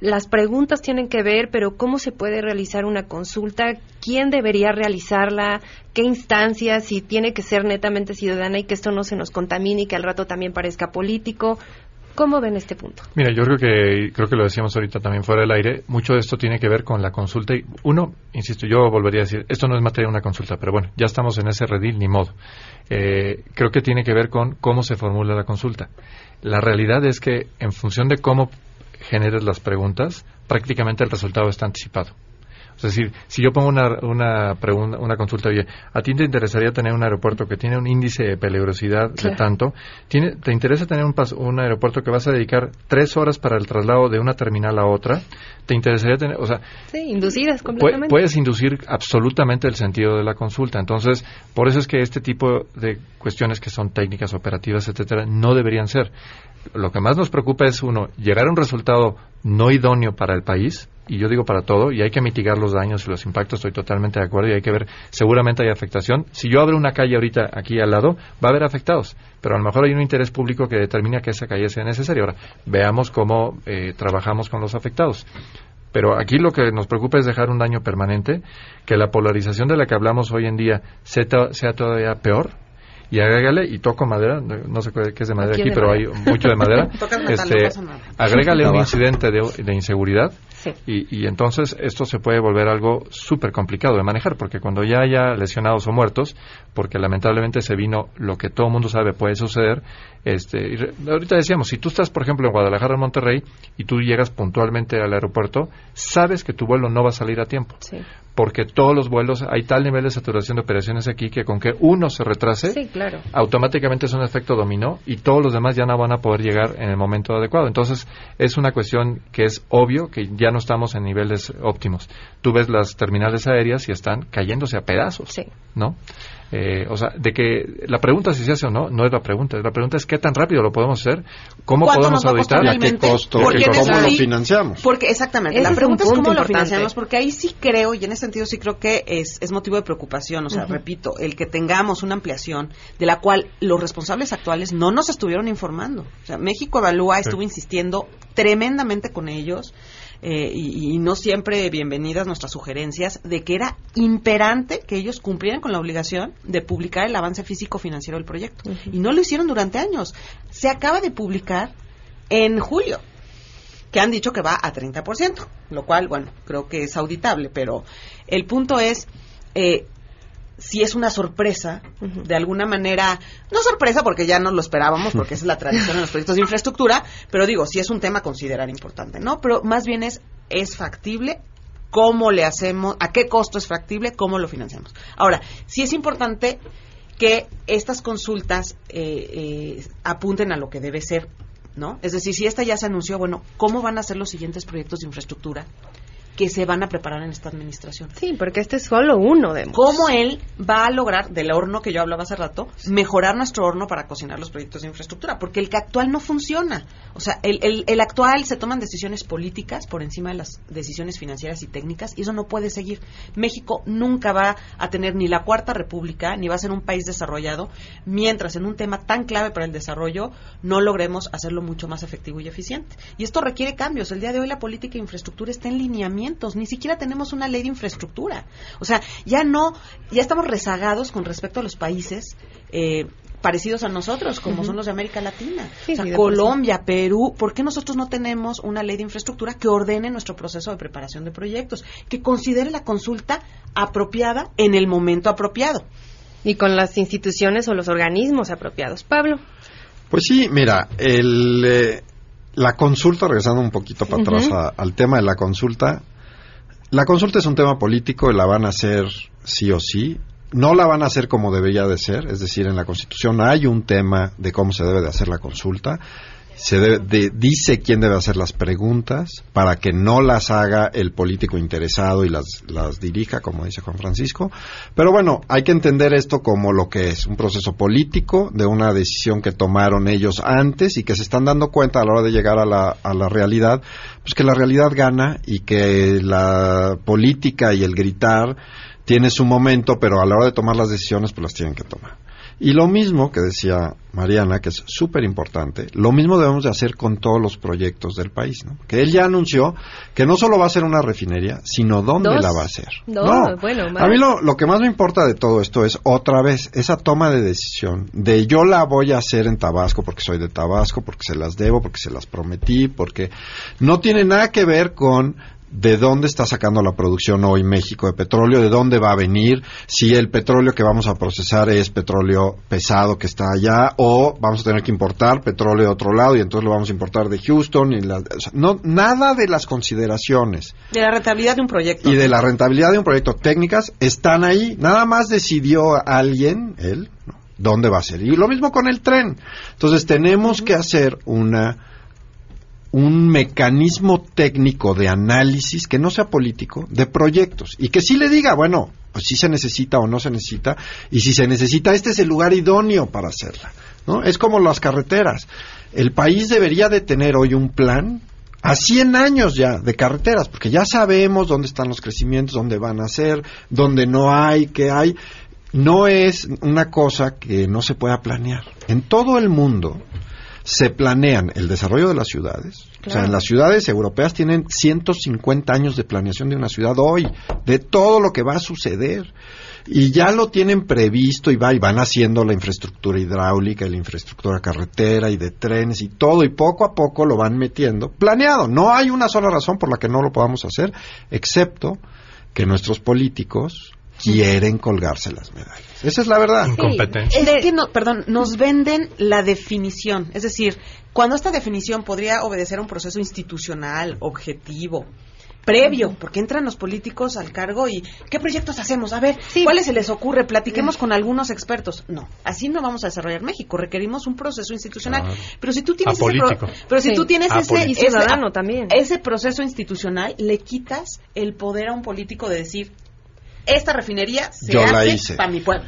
[SPEAKER 1] Las preguntas tienen que ver, pero cómo se puede realizar una consulta, quién debería realizarla, qué instancias, si tiene que ser netamente ciudadana y que esto no se nos contamine y que al rato también parezca político. ¿Cómo ven este punto?
[SPEAKER 20] Mira, yo creo que creo que lo decíamos ahorita también fuera del aire. Mucho de esto tiene que ver con la consulta. Y uno, insisto, yo volvería a decir, esto no es materia de una consulta, pero bueno, ya estamos en ese redil, ni modo. Eh, creo que tiene que ver con cómo se formula la consulta. La realidad es que en función de cómo generes las preguntas, prácticamente el resultado está anticipado. Es decir, si yo pongo una, una, pregunta, una consulta, oye, ¿a ti te interesaría tener un aeropuerto que tiene un índice de peligrosidad de tanto? ¿Tiene, ¿Te interesa tener un, un aeropuerto que vas a dedicar tres horas para el traslado de una terminal a otra? ¿Te interesaría tener, o sea...
[SPEAKER 1] Sí, inducidas completamente.
[SPEAKER 20] Puedes inducir absolutamente el sentido de la consulta. Entonces, por eso es que este tipo de cuestiones que son técnicas, operativas, etcétera, no deberían ser. Lo que más nos preocupa es, uno, llegar a un resultado no idóneo para el país, y yo digo para todo, y hay que mitigar los daños y los impactos, estoy totalmente de acuerdo, y hay que ver, seguramente hay afectación. Si yo abro una calle ahorita aquí al lado, va a haber afectados, pero a lo mejor hay un interés público que determina que esa calle sea necesaria. Ahora, veamos cómo eh, trabajamos con los afectados. Pero aquí lo que nos preocupa es dejar un daño permanente, que la polarización de la que hablamos hoy en día sea todavía peor, y agrégale, y toco madera, no sé qué es de madera aquí, pero hay mucho de madera. [laughs] este, agrégale un incidente de, inseguridad y, y, entonces esto se puede volver algo súper complicado de manejar, porque cuando ya haya lesionados o muertos, porque lamentablemente se vino lo que todo el mundo sabe puede suceder, este, ahorita decíamos, si tú estás, por ejemplo, en Guadalajara o Monterrey y tú llegas puntualmente al aeropuerto, sabes que tu vuelo no va a salir a tiempo. Porque todos los vuelos, hay tal nivel de saturación de operaciones aquí que con que uno se retrase, automáticamente es un efecto dominó y todos los demás ya no van a poder llegar en el momento adecuado. Entonces, es una cuestión que es obvio que ya no estamos en niveles óptimos. Tú ves las terminales aéreas y están cayéndose a pedazos, ¿no? Eh, o sea, de que la pregunta si se hace o no, no es la pregunta. La pregunta es qué tan rápido lo podemos hacer, cómo podemos auditar,
[SPEAKER 21] a qué costo y cómo lo financiamos.
[SPEAKER 19] Porque exactamente, la pregunta es, cómo lo financiamos, porque ahí sí creo, y en ese sentido sí creo que es, es motivo de preocupación. O sea, repito, el que tengamos una ampliación de la cual los responsables actuales no nos estuvieron informando. O sea, México Evalúa estuvo insistiendo tremendamente con ellos eh, y, no siempre bienvenidas nuestras sugerencias de que era imperante que ellos cumplieran con la obligación de publicar el avance físico financiero del proyecto. Y no lo hicieron durante años. Se acaba de publicar en julio que han dicho que va a 30%, lo cual, bueno, creo que es auditable, pero el punto es, eh, si es una sorpresa, de alguna manera, no sorpresa porque ya no lo esperábamos, porque esa es la [laughs] tradición en los proyectos de infraestructura, pero digo, si es un tema a considerar importante, ¿no? Pero más bien es, es factible cómo le hacemos, a qué costo es factible, cómo lo financiamos. Ahora, sí es importante que estas consultas eh, eh, apunten a lo que debe ser, ¿no? Es decir, si esta ya se anunció, bueno, ¿cómo van a ser los siguientes proyectos de infraestructura? Que se van a preparar en esta administración.
[SPEAKER 1] Sí, porque este es solo uno de
[SPEAKER 19] ¿Cómo él va a lograr, del horno que yo hablaba hace rato, mejorar nuestro horno para cocinar los proyectos de infraestructura? Porque el que actual no funciona. O sea, el, el, el actual se toman decisiones políticas por encima de las decisiones financieras y técnicas y eso no puede seguir. México nunca va a tener ni la cuarta república ni va a ser un país desarrollado mientras en un tema tan clave para el desarrollo no logremos hacerlo mucho más efectivo y eficiente. Y esto requiere cambios. El día de hoy la política de infraestructura está en lineamiento ni siquiera tenemos una ley de infraestructura. O sea, ya no, ya estamos rezagados con respecto a los países eh, parecidos a nosotros, como son los de América Latina. o sea, Colombia, Perú, ¿por qué nosotros no tenemos una ley de infraestructura que ordene nuestro proceso de preparación de proyectos, que considere la consulta apropiada en el momento apropiado?
[SPEAKER 1] Y con las instituciones o los organismos apropiados. Pablo.
[SPEAKER 21] Pues sí, mira, el, eh, la consulta, regresando un poquito para atrás al tema de la consulta, la consulta es un tema político y la van a hacer sí o sí. No la van a hacer como debería de ser, es decir, en la Constitución hay un tema de cómo se debe de hacer la consulta se dice quién debe hacer las preguntas para que no las haga el político interesado y las, las dirija, como dice Juan Francisco. Pero bueno, hay que entender esto como lo que es, un proceso político de una decisión que tomaron ellos antes y que se están dando cuenta a la hora de llegar a la, a la realidad, pues que la realidad gana y que la política y el gritar tiene su momento, pero a la hora de tomar las decisiones, pues las tienen que tomar. Y lo mismo que decía Mariana, que es súper importante, lo mismo debemos de hacer con todos los proyectos del país, ¿no? Que él ya anunció que no solo va a ser una refinería, sino dónde la va a hacer.
[SPEAKER 1] no, bueno,
[SPEAKER 21] a mí lo, lo, que más me importa de todo esto es otra vez esa toma de decisión de yo la voy a hacer en Tabasco porque soy de Tabasco, porque se las debo, porque se las prometí, porque no tiene nada que ver con de dónde está sacando la producción hoy México de petróleo, de dónde va a venir, si el petróleo que vamos a procesar es petróleo pesado que está allá o vamos a tener que importar petróleo de otro lado y entonces lo vamos a importar de Houston y no nada de las consideraciones
[SPEAKER 19] de la rentabilidad de un proyecto.
[SPEAKER 21] y de la rentabilidad de un proyecto. Técnicas están ahí, nada más decidió alguien, él, dónde va a ser. Y lo mismo con el tren. Entonces tenemos que hacer una un mecanismo técnico de análisis que no sea político de proyectos y que sí le diga, bueno, pues si se necesita o no se necesita y si se necesita este es el lugar idóneo para hacerla, ¿no? Es como las carreteras. El país debería de tener hoy un plan a 100 años ya de carreteras, porque ya sabemos dónde están los crecimientos, dónde van a ser, dónde no hay, qué hay. No es una cosa que no se pueda planear. En todo el mundo, se planean el desarrollo de las ciudades. O sea, en las ciudades europeas tienen 150 años de planeación de una ciudad hoy, de todo lo que va a suceder. Y ya lo tienen previsto y, va, y van haciendo la infraestructura hidráulica y la infraestructura carretera y de trenes y todo, y poco a poco lo van metiendo planeado. No hay una sola razón por la que no lo podamos hacer, excepto que nuestros políticos quieren colgarse las medallas. Esa es la verdad.
[SPEAKER 19] Incompetencia. Es que, no, perdón, nos venden la definición. Es decir, cuando esta definición podría obedecer a un proceso institucional, objetivo, previo, porque entran los políticos al cargo y ¿qué proyectos hacemos? A ver, ¿cuáles se les ocurre? Platiquemos con algunos expertos. No, así no vamos a desarrollar México. Requerimos un proceso institucional. Pero si tú tienes ese pero si tú tienes ese,
[SPEAKER 1] ciudadano también.
[SPEAKER 19] ese proceso institucional, le quitas el poder a un político de decir esta refinería se hace para mi pueblo.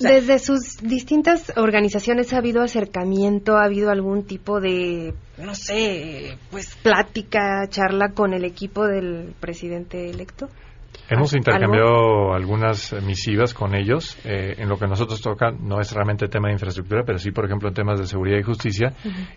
[SPEAKER 1] Desde sus distintas organizaciones ha habido acercamiento, ha habido algún tipo de, no sé, pues plática, charla con el equipo del presidente electo.
[SPEAKER 20] Hemos intercambiado algunas misivas con ellos. Eh, en lo que nosotros toca no es realmente tema de infraestructura, pero sí, por ejemplo, en temas de seguridad y justicia.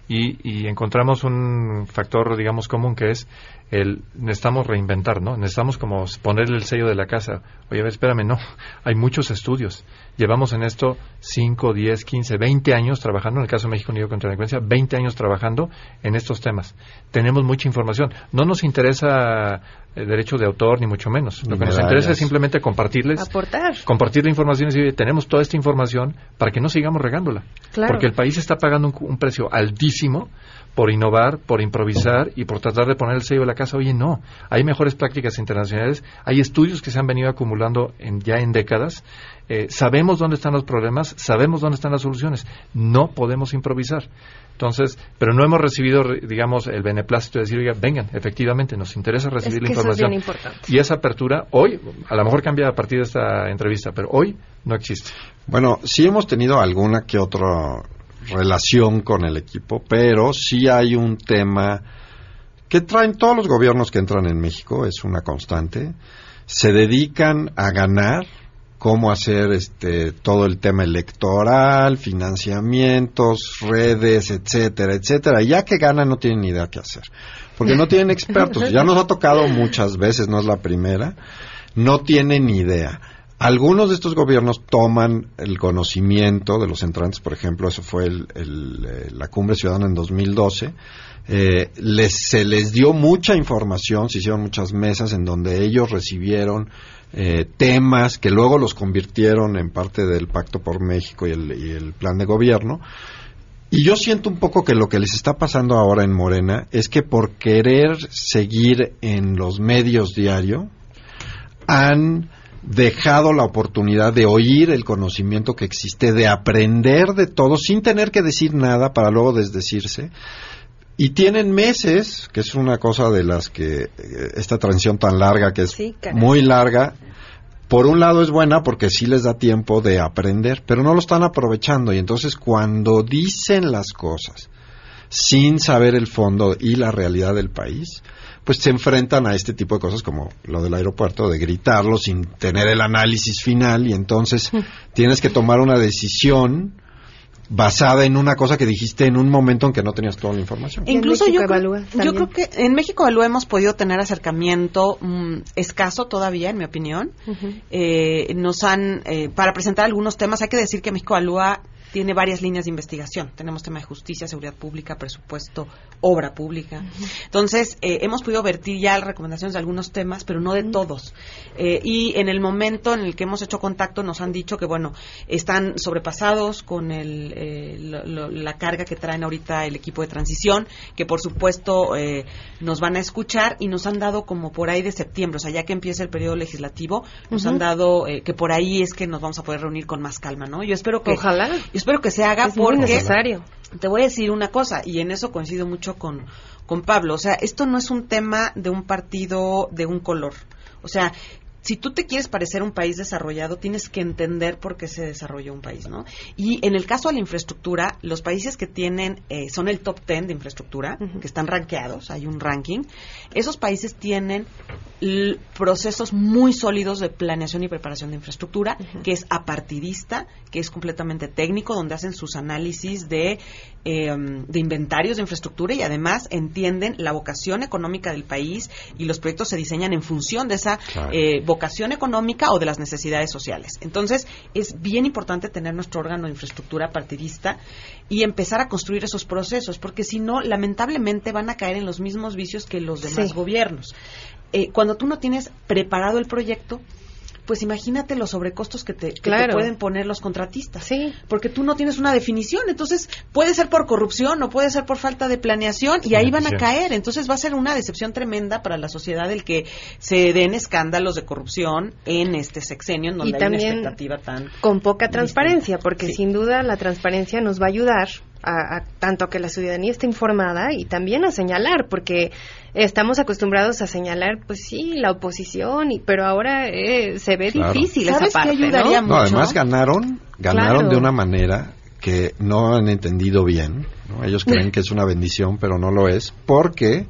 [SPEAKER 20] y, y, encontramos un factor, digamos, común que es el necesitamos reinventar, ¿no? Necesitamos como ponerle el sello de la casa. Oye, a ver, espérame, no. [laughs] Hay muchos estudios. Llevamos en esto 5, 10, 15, 20 años trabajando, en el caso de México Unido contra la Delincuencia, 20 años trabajando en estos temas. Tenemos mucha información. No nos interesa el derecho de autor, ni mucho menos. Lo que nos interesa es simplemente compartirles.
[SPEAKER 1] Aportar.
[SPEAKER 20] Compartir la información y decir, tenemos toda esta información para que no sigamos regándola.
[SPEAKER 1] Claro.
[SPEAKER 20] Porque el país está pagando un, un precio altísimo por innovar, por improvisar y por tratar de poner el sello de la casa. Oye, no, hay mejores prácticas internacionales, hay estudios que se han venido acumulando en, ya en décadas, eh, sabemos dónde están los problemas, sabemos dónde están las soluciones, no podemos improvisar. Entonces, pero no hemos recibido, re- digamos, el beneplácito de decir, oiga, vengan, efectivamente, nos interesa recibir
[SPEAKER 1] Es
[SPEAKER 20] la
[SPEAKER 1] que eso es
[SPEAKER 20] información.
[SPEAKER 1] bien importante.
[SPEAKER 20] Y esa apertura, hoy, a lo mejor cambia a partir de esta entrevista, pero hoy no existe.
[SPEAKER 21] Bueno, sí hemos tenido alguna que otra relación con el equipo, pero sí hay un tema que traen todos los gobiernos que entran en México, es una constante. Se dedican a ganar, cómo hacer este todo el tema electoral, financiamientos, redes, etcétera, etcétera. Ya que ganan no tienen ni idea qué hacer, porque no tienen [laughs] expertos. Ya nos ha tocado muchas veces, no es la primera. No tienen ni idea. Algunos de estos gobiernos toman el conocimiento de los entrantes, por ejemplo, eso fue el- eh, la cumbre ciudadana en 2012. Eh, les, se les dio mucha información, se hicieron muchas mesas en donde ellos recibieron eh, temas que luego los convirtieron en parte del Pacto por México y el, y el plan de gobierno. Y yo siento un poco que lo que les está pasando ahora en Morena es que por querer seguir en los medios diario, han dejado la oportunidad de oír el conocimiento que existe, de aprender de todo sin tener que decir nada para luego desdecirse. Y tienen meses, que es una cosa de las que eh, esta transición tan larga, que es
[SPEAKER 1] Sí,
[SPEAKER 21] muy larga, por un lado es buena porque sí les da tiempo de aprender, pero no lo están aprovechando. Y entonces cuando dicen las cosas sin saber el fondo y la realidad del país, pues se enfrentan a este tipo de cosas como lo del aeropuerto, de gritarlo sin tener el análisis final y entonces [laughs] tienes que tomar una decisión basada en una cosa que dijiste en un momento en que no tenías toda la información.
[SPEAKER 19] Incluso yo, creo-
[SPEAKER 1] Evalúa
[SPEAKER 19] yo creo que en México Evalúa hemos podido tener acercamiento mm, escaso todavía, en mi opinión. Eh, nos han, eh, para presentar algunos temas, hay que decir que México Evalúa tiene varias líneas de investigación. Tenemos tema de justicia, seguridad pública, presupuesto, obra pública. Entonces, eh, hemos podido vertir ya las recomendaciones de algunos temas, pero no de todos. Eh, y en el momento en el que hemos hecho contacto, nos han dicho que, bueno, están sobrepasados con el, eh, lo- lo- la carga que traen ahorita el equipo de transición, que por supuesto eh, nos van a escuchar y nos han dado como por ahí de septiembre, o sea, ya que empieza el periodo legislativo, nos han dado eh, que por ahí es que nos vamos a poder reunir con más calma, ¿no? Yo espero que
[SPEAKER 1] Ojalá.
[SPEAKER 19] Espero que se haga
[SPEAKER 1] Es muy
[SPEAKER 19] porque
[SPEAKER 1] necesario.
[SPEAKER 19] te voy a decir una cosa y en eso coincido mucho con con Pablo, o sea, esto no es un tema de un partido de un color. O sea, si tú te quieres parecer a un país desarrollado, tienes que entender por qué se desarrolló un país, ¿no? Y en el caso de la infraestructura, los países que tienen, eh, son el top 10 de infraestructura, que están rankeados, hay un ranking, esos países tienen procesos muy sólidos de planeación y preparación de infraestructura, que es apartidista, que es completamente técnico, donde hacen sus análisis de, eh, de inventarios de infraestructura y además entienden la vocación económica del país y los proyectos se diseñan en función de esa
[SPEAKER 21] Claro.
[SPEAKER 19] eh, vocación económica o de las necesidades sociales. Entonces, es bien importante tener nuestro órgano de infraestructura partidista y empezar a construir esos procesos, porque si no, lamentablemente van a caer en los mismos vicios que los demás
[SPEAKER 1] Sí.
[SPEAKER 19] gobiernos. Eh, cuando tú no tienes preparado el proyecto, pues imagínate los sobrecostos que te, que te pueden poner los contratistas.
[SPEAKER 1] Sí.
[SPEAKER 19] Porque tú no tienes una definición. Entonces, puede ser por corrupción o puede ser por falta de planeación y ahí van a caer. Entonces, va a ser una decepción tremenda para la sociedad el que se den escándalos de corrupción en este sexenio en donde
[SPEAKER 1] Y
[SPEAKER 19] hay una
[SPEAKER 1] también
[SPEAKER 19] expectativa tan
[SPEAKER 1] con poca transparencia, porque
[SPEAKER 19] Sí.
[SPEAKER 1] sin duda la transparencia nos va a ayudar a, a tanto a que la ciudadanía esté informada y también a señalar, porque estamos acostumbrados a señalar, pues sí, la oposición, y, pero ahora eh, se ve
[SPEAKER 21] Claro.
[SPEAKER 1] difícil
[SPEAKER 19] ¿Sabes
[SPEAKER 1] esa parte,
[SPEAKER 19] ayudaría
[SPEAKER 1] ¿no?
[SPEAKER 21] No,
[SPEAKER 19] mucho.
[SPEAKER 21] además ganaron, ganaron
[SPEAKER 1] Claro.
[SPEAKER 21] de una manera que no han entendido bien. ¿no? Ellos creen que es una bendición, pero no lo es, porque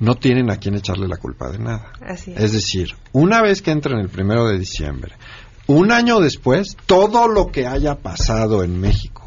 [SPEAKER 21] no tienen a quién echarle la culpa de nada.
[SPEAKER 1] Así es.
[SPEAKER 21] Es decir, una vez que entren el primero de diciembre, un año después, todo lo que haya pasado en México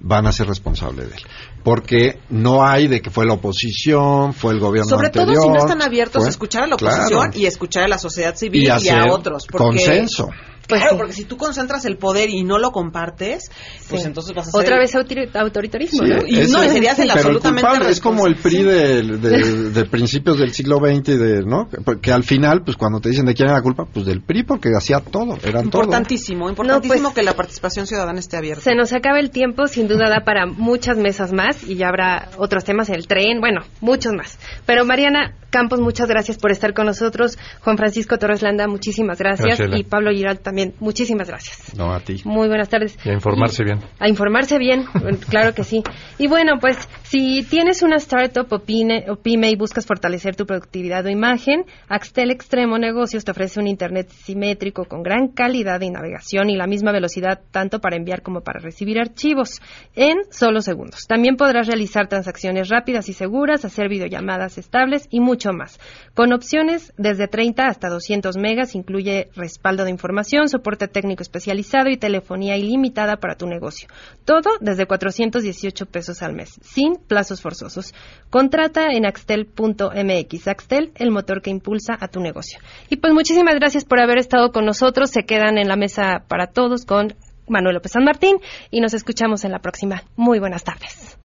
[SPEAKER 21] van a ser responsables de él. Porque no hay de que fue la oposición, fue el gobierno
[SPEAKER 19] Sobre
[SPEAKER 21] anterior.
[SPEAKER 19] todo si no están abiertos
[SPEAKER 21] fue-
[SPEAKER 19] a escuchar a la
[SPEAKER 21] Claro.
[SPEAKER 19] oposición y escuchar a la sociedad civil
[SPEAKER 21] y
[SPEAKER 19] a otros. Porque,
[SPEAKER 21] consenso.
[SPEAKER 1] Pues
[SPEAKER 19] claro,
[SPEAKER 1] sí.
[SPEAKER 19] porque si tú concentras el poder y no lo compartes, pues
[SPEAKER 1] Sí.
[SPEAKER 19] entonces vas a ser
[SPEAKER 1] Otra
[SPEAKER 19] el-
[SPEAKER 1] vez autori- autoritarismo,
[SPEAKER 21] Sí,
[SPEAKER 1] ¿no?
[SPEAKER 19] Y no, serías el
[SPEAKER 21] pero
[SPEAKER 19] absolutamente
[SPEAKER 21] culpable es como el PRI de, de- de principios del siglo XX y de, ¿no? Que, al final, pues cuando te dicen de quién era la culpa, pues del PRI porque hacía todo, eran todo.
[SPEAKER 19] Importantísimo, importantísimo
[SPEAKER 1] No, pues-
[SPEAKER 19] que la participación ciudadana esté abierta.
[SPEAKER 1] Se nos acaba el tiempo, sin duda da para muchas mesas más y ya habrá otros temas en el tren, bueno, muchos más. Pero Mariana Campos, muchas gracias por estar con nosotros. Juan Francisco Torres Landa, muchísimas gracias.
[SPEAKER 20] Gracias,
[SPEAKER 1] y Pablo Giral también, muchísimas gracias.
[SPEAKER 21] No, a ti.
[SPEAKER 1] Muy buenas tardes.
[SPEAKER 20] Y a informarse bien.
[SPEAKER 1] A informarse bien, claro que sí. Y bueno, pues si tienes una startup o pyme, o pyme y buscas fortalecer tu productividad o imagen, Axtel Extremo Negocios te ofrece un Internet simétrico con gran calidad de navegación y la misma velocidad tanto para enviar como para recibir archivos en solo segundos. También podrás realizar transacciones rápidas y seguras, hacer videollamadas estables y mucho más. Con opciones desde 30 hasta 200 megas, incluye respaldo de información, soporte técnico especializado y telefonía ilimitada para tu negocio. Todo desde 418 pesos al mes, sin plazos forzosos. Contrata en axtel.mx. Axtel, el motor que impulsa a tu negocio. Y pues muchísimas gracias por haber estado con nosotros. Se quedan en la mesa para todos con Manuel López San Martín y nos escuchamos en la próxima. Muy buenas tardes.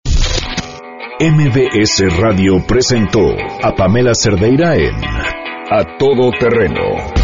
[SPEAKER 3] MBS Radio presentó a Pamela Cerdeira en A Todo Terreno.